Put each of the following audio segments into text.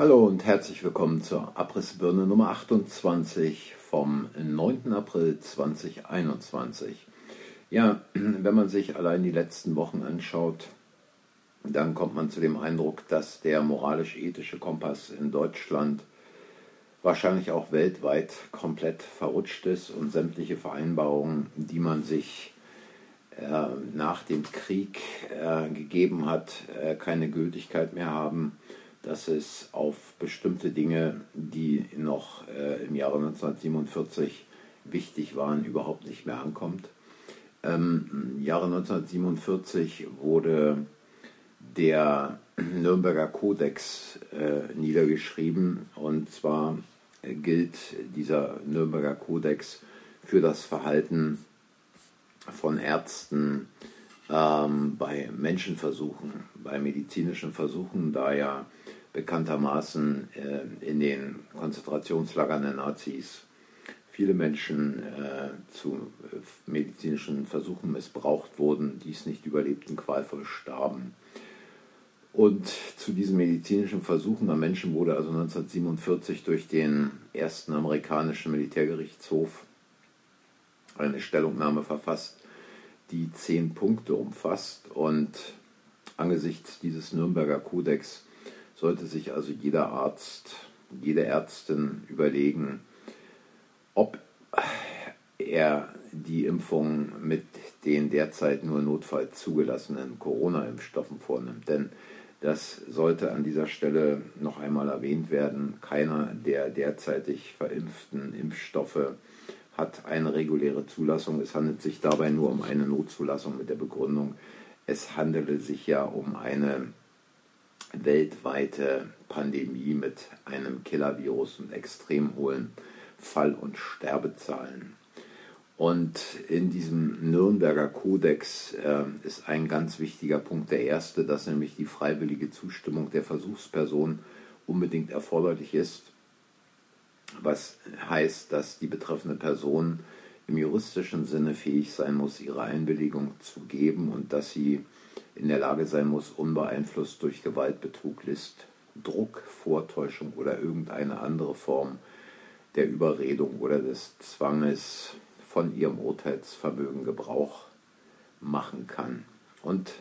Hallo und herzlich willkommen zur Abrissbirne Nummer 28 vom 9. April 2021. Ja, wenn man sich allein die letzten Wochen anschaut, dann kommt man zu dem Eindruck, dass der moralisch-ethische Kompass in Deutschland wahrscheinlich auch weltweit komplett verrutscht ist und sämtliche Vereinbarungen, die man sich äh, nach dem Krieg äh, gegeben hat, äh, keine Gültigkeit mehr haben dass es auf bestimmte Dinge, die noch äh, im Jahre 1947 wichtig waren, überhaupt nicht mehr ankommt. Ähm, Im Jahre 1947 wurde der Nürnberger Kodex äh, niedergeschrieben und zwar äh, gilt dieser Nürnberger Kodex für das Verhalten von Ärzten ähm, bei Menschenversuchen, bei medizinischen Versuchen, da ja bekanntermaßen äh, in den Konzentrationslagern der Nazis viele Menschen äh, zu äh, medizinischen Versuchen missbraucht wurden, dies nicht überlebten, qualvoll starben. Und zu diesen medizinischen Versuchen an Menschen wurde also 1947 durch den ersten amerikanischen Militärgerichtshof eine Stellungnahme verfasst, die zehn Punkte umfasst. Und angesichts dieses Nürnberger Kodex sollte sich also jeder Arzt, jede Ärztin überlegen, ob er die Impfung mit den derzeit nur notfalls zugelassenen Corona-Impfstoffen vornimmt. Denn das sollte an dieser Stelle noch einmal erwähnt werden. Keiner der derzeitig verimpften Impfstoffe hat eine reguläre Zulassung. Es handelt sich dabei nur um eine Notzulassung mit der Begründung, es handele sich ja um eine weltweite Pandemie mit einem Killer-Virus und extrem hohen Fall- und Sterbezahlen. Und in diesem Nürnberger Kodex äh, ist ein ganz wichtiger Punkt der erste, dass nämlich die freiwillige Zustimmung der Versuchsperson unbedingt erforderlich ist, was heißt, dass die betreffende Person im juristischen Sinne fähig sein muss, ihre Einwilligung zu geben und dass sie in der Lage sein muss, unbeeinflusst durch Gewalt, Betrug, List, Druck, Vortäuschung oder irgendeine andere Form der Überredung oder des Zwanges von ihrem Urteilsvermögen Gebrauch machen kann. Und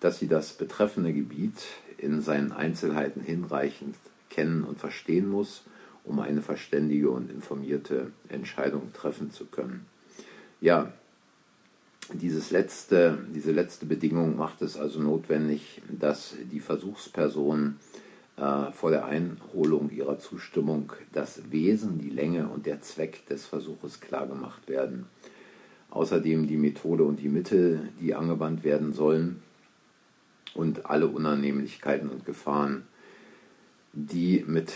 dass sie das betreffende Gebiet in seinen Einzelheiten hinreichend kennen und verstehen muss, um eine verständige und informierte Entscheidung treffen zu können. Ja, dieses letzte, diese letzte Bedingung macht es also notwendig, dass die Versuchsperson äh, vor der Einholung ihrer Zustimmung das Wesen, die Länge und der Zweck des Versuches klargemacht werden. Außerdem die Methode und die Mittel, die angewandt werden sollen und alle Unannehmlichkeiten und Gefahren, die mit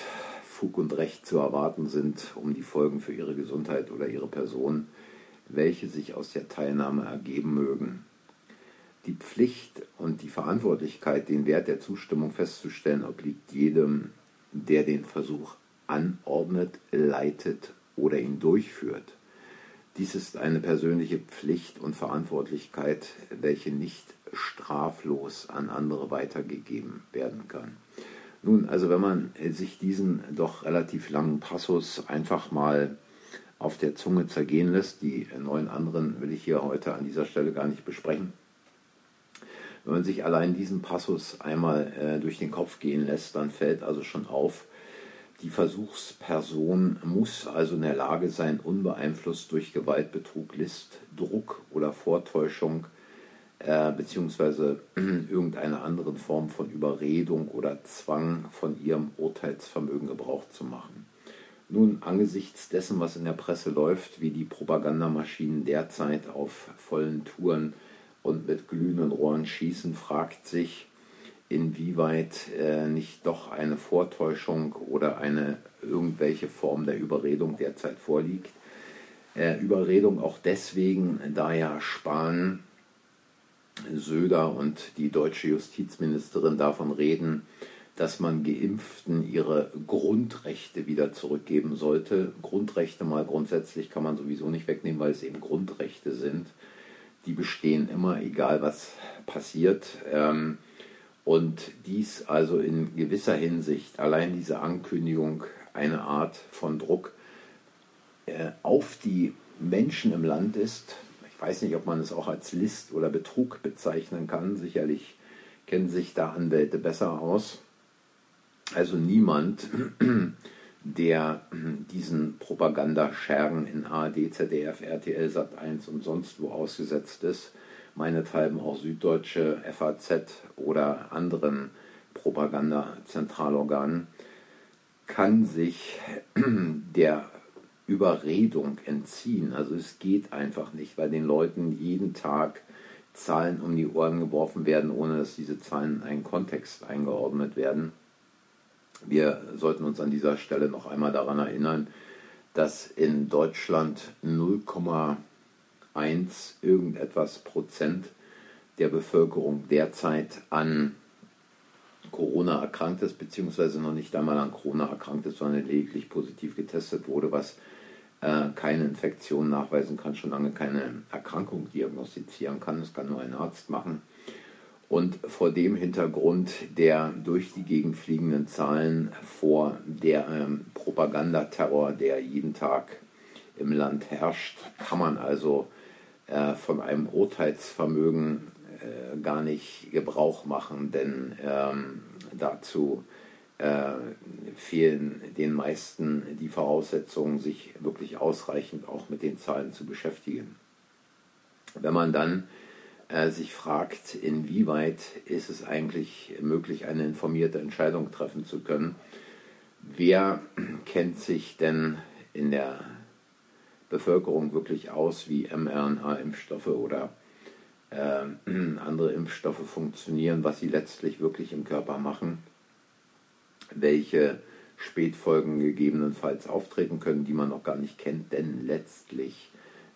Fug und Recht zu erwarten sind, um die Folgen für ihre Gesundheit oder ihre Person welche sich aus der Teilnahme ergeben mögen. Die Pflicht und die Verantwortlichkeit, den Wert der Zustimmung festzustellen, obliegt jedem, der den Versuch anordnet, leitet oder ihn durchführt. Dies ist eine persönliche Pflicht und Verantwortlichkeit, welche nicht straflos an andere weitergegeben werden kann. Nun, also wenn man sich diesen doch relativ langen Passus einfach mal auf der Zunge zergehen lässt. Die neun anderen will ich hier heute an dieser Stelle gar nicht besprechen. Wenn man sich allein diesen Passus einmal äh, durch den Kopf gehen lässt, dann fällt also schon auf, die Versuchsperson muss also in der Lage sein, unbeeinflusst durch Gewalt, Betrug, List, Druck oder Vortäuschung äh, beziehungsweise irgendeine andere Form von Überredung oder Zwang von ihrem Urteilsvermögen Gebrauch zu machen. Nun, angesichts dessen, was in der Presse läuft, wie die Propagandamaschinen derzeit auf vollen Touren und mit glühenden Rohren schießen, fragt sich, inwieweit äh, nicht doch eine Vortäuschung oder eine irgendwelche Form der Überredung derzeit vorliegt. Äh, Überredung auch deswegen, da ja Spahn, Söder und die deutsche Justizministerin davon reden, dass man Geimpften ihre Grundrechte wieder zurückgeben sollte. Grundrechte mal grundsätzlich kann man sowieso nicht wegnehmen, weil es eben Grundrechte sind. Die bestehen immer, egal was passiert. Ähm, Und dies also in gewisser Hinsicht, allein diese Ankündigung, eine Art von Druck äh, auf die Menschen im Land ist. Weiß nicht, ob man es auch als List oder Betrug bezeichnen kann. Sicherlich kennen sich da Anwälte besser aus. Also niemand, der diesen Propagandaschergen in ARD, ZDF, RTL, Sat1 und sonst wo ausgesetzt ist, meinethalben auch Süddeutsche, FAZ oder anderen Propagandazentralorganen, kann sich der Überredung entziehen. Also es geht einfach nicht, weil den Leuten jeden Tag Zahlen um die Ohren geworfen werden, ohne dass diese Zahlen in einen Kontext eingeordnet werden. Wir sollten uns an dieser Stelle noch einmal daran erinnern, dass in Deutschland 0,1 irgendetwas Prozent der Bevölkerung derzeit an Corona erkrankt ist, beziehungsweise noch nicht einmal an Corona erkrankt ist, sondern lediglich positiv getestet wurde, was äh, keine Infektion nachweisen kann, schon lange keine Erkrankung diagnostizieren kann. Das kann nur ein Arzt machen. Und vor dem Hintergrund der durch die Gegend fliegenden Zahlen, vor der ähm, Propagandaterror, der jeden Tag im Land herrscht, kann man also äh, von einem Urteilsvermögen äh, gar nicht Gebrauch machen, denn ähm, dazu äh, fehlen den meisten die Voraussetzungen, sich wirklich ausreichend auch mit den Zahlen zu beschäftigen. Wenn man dann äh, sich fragt, inwieweit ist es eigentlich möglich, eine informierte Entscheidung treffen zu können. Wer kennt sich denn in der Bevölkerung wirklich aus, wie mRNA-Impfstoffe oder äh, andere Impfstoffe funktionieren, was sie letztlich wirklich im Körper machen, welche Spätfolgen gegebenenfalls auftreten können, die man noch gar nicht kennt, denn letztlich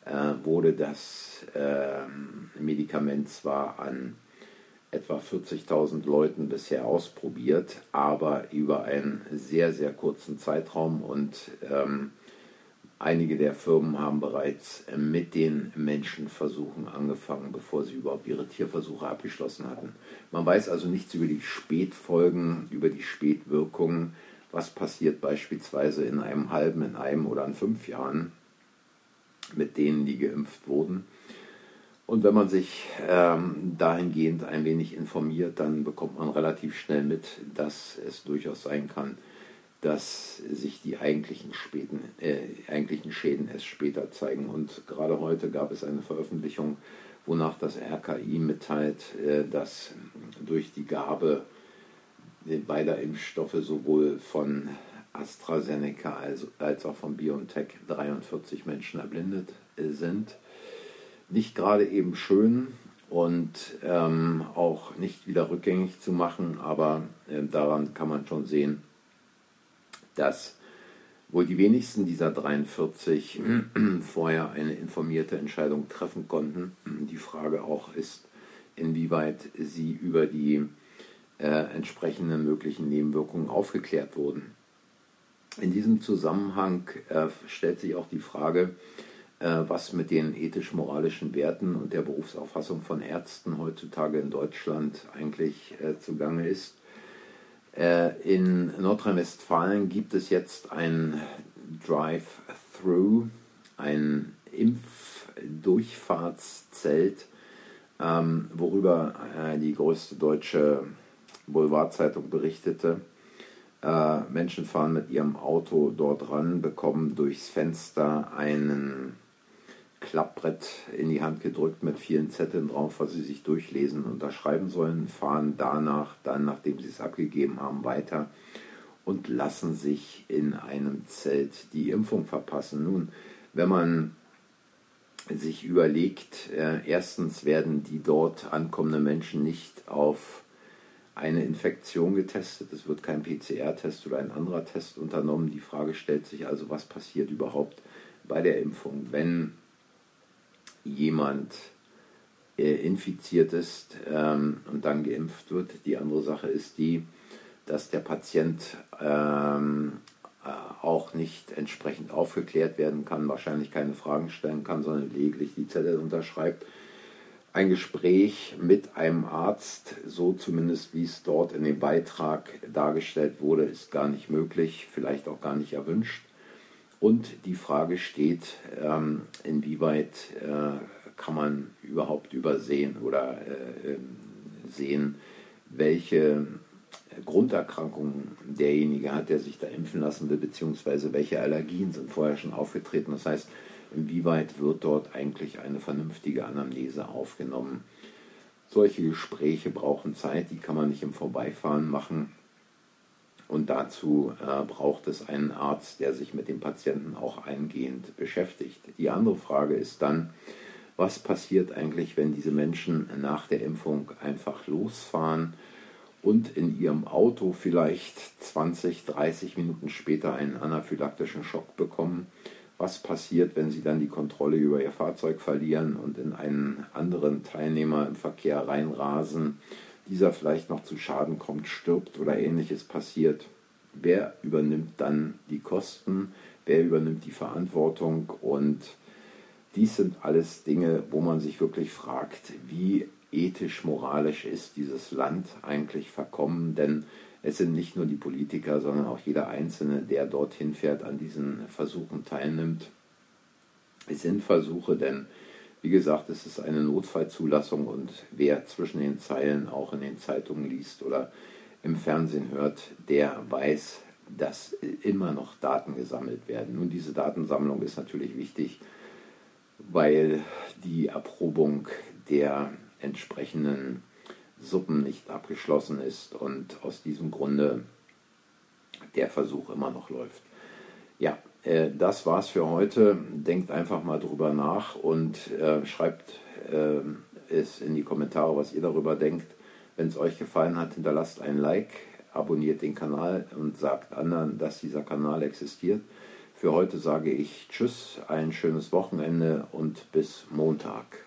äh, wurde das äh, Medikament zwar an etwa 40.000 Leuten bisher ausprobiert, aber über einen sehr, sehr kurzen Zeitraum und ähm, einige der Firmen haben bereits mit den Menschenversuchen angefangen, bevor sie überhaupt ihre Tierversuche abgeschlossen hatten. Man weiß also nichts über die Spätfolgen, über die Spätwirkungen, was passiert beispielsweise in einem halben, in einem oder in fünf Jahren mit denen, die geimpft wurden. Und wenn man sich ähm, dahingehend ein wenig informiert, dann bekommt man relativ schnell mit, dass es durchaus sein kann, dass sich die eigentlichen, späten, äh, eigentlichen Schäden erst später zeigen. Und gerade heute gab es eine Veröffentlichung, wonach das RKI mitteilt, äh, dass durch die Gabe beider Impfstoffe sowohl von AstraZeneca als, als auch von BioNTech 43 Menschen erblindet äh, sind. Nicht gerade eben schön und ähm, auch nicht wieder rückgängig zu machen, aber äh, daran kann man schon sehen, dass wohl die wenigsten dieser 43 vorher eine informierte Entscheidung treffen konnten. Die Frage auch ist, inwieweit sie über die äh, entsprechenden möglichen Nebenwirkungen aufgeklärt wurden. In diesem Zusammenhang äh, stellt sich auch die Frage, äh, was mit den ethisch-moralischen Werten und der Berufsauffassung von Ärzten heutzutage in Deutschland eigentlich äh, zugange ist. Äh, in Nordrhein-Westfalen gibt es jetzt ein Drive-Through, ein Impfdurchfahrtszelt, ähm, worüber äh, die größte deutsche Boulevardzeitung berichtete. Äh, Menschen fahren mit ihrem Auto dort ran, bekommen durchs Fenster einen Klappbrett in die Hand gedrückt mit vielen Zetteln drauf, was sie sich durchlesen und unterschreiben sollen, fahren danach, dann nachdem sie es abgegeben haben, weiter und lassen sich in einem Zelt die Impfung verpassen. Nun, wenn man sich überlegt, äh, erstens werden die dort ankommenden Menschen nicht auf eine Infektion getestet, es wird kein PCR-Test oder ein anderer Test unternommen. Die Frage stellt sich also, was passiert überhaupt bei der Impfung, wenn jemand äh, infiziert ist ähm, und dann geimpft wird. Die andere Sache ist die, dass der Patient ähm, äh, auch nicht entsprechend aufgeklärt werden kann, wahrscheinlich keine Fragen stellen kann, sondern lediglich die Zelle unterschreibt ein Gespräch mit einem Arzt, so zumindest wie es dort in dem Beitrag dargestellt wurde, ist gar nicht möglich, vielleicht auch gar nicht erwünscht. Und die Frage steht, ähm, inwieweit äh, kann man überhaupt übersehen oder äh, ähm, sehen, welche Grunderkrankungen derjenige hat, der sich da impfen lassen will, beziehungsweise welche Allergien sind vorher schon aufgetreten. Das heißt, inwieweit wird dort eigentlich eine vernünftige Anamnese aufgenommen. Solche Gespräche brauchen Zeit, die kann man nicht im Vorbeifahren machen. Und dazu äh, braucht es einen Arzt, der sich mit dem Patienten auch eingehend beschäftigt. Die andere Frage ist dann, was passiert eigentlich, wenn diese Menschen nach der Impfung einfach losfahren und in ihrem Auto vielleicht 20, 30 Minuten später einen anaphylaktischen Schock bekommen was passiert, wenn sie dann die Kontrolle über ihr Fahrzeug verlieren und in einen anderen Teilnehmer im Verkehr reinrasen, dieser vielleicht noch zu Schaden kommt, stirbt oder ähnliches passiert. Wer übernimmt dann die Kosten? Wer übernimmt die Verantwortung? Und dies sind alles Dinge, wo man sich wirklich fragt, wie ethisch, moralisch ist dieses Land eigentlich verkommen? Denn es sind nicht nur die Politiker, sondern auch jeder Einzelne, der dorthin fährt, an diesen Versuchen teilnimmt. Es sind Versuche, denn wie gesagt, es ist eine Notfallzulassung und wer zwischen den Zeilen auch in den Zeitungen liest oder im Fernsehen hört, der weiß, dass immer noch Daten gesammelt werden. Nun, diese Datensammlung ist natürlich wichtig, weil die Erprobung der entsprechenden Suppen nicht abgeschlossen ist und aus diesem Grunde der Versuch immer noch läuft. Ja, äh, das war's für heute. Denkt einfach mal drüber nach und äh, schreibt äh, es in die Kommentare, was ihr darüber denkt. Wenn es euch gefallen hat, hinterlasst ein Like, abonniert den Kanal und sagt anderen, dass dieser Kanal existiert. Für heute sage ich Tschüss, ein schönes Wochenende und bis Montag.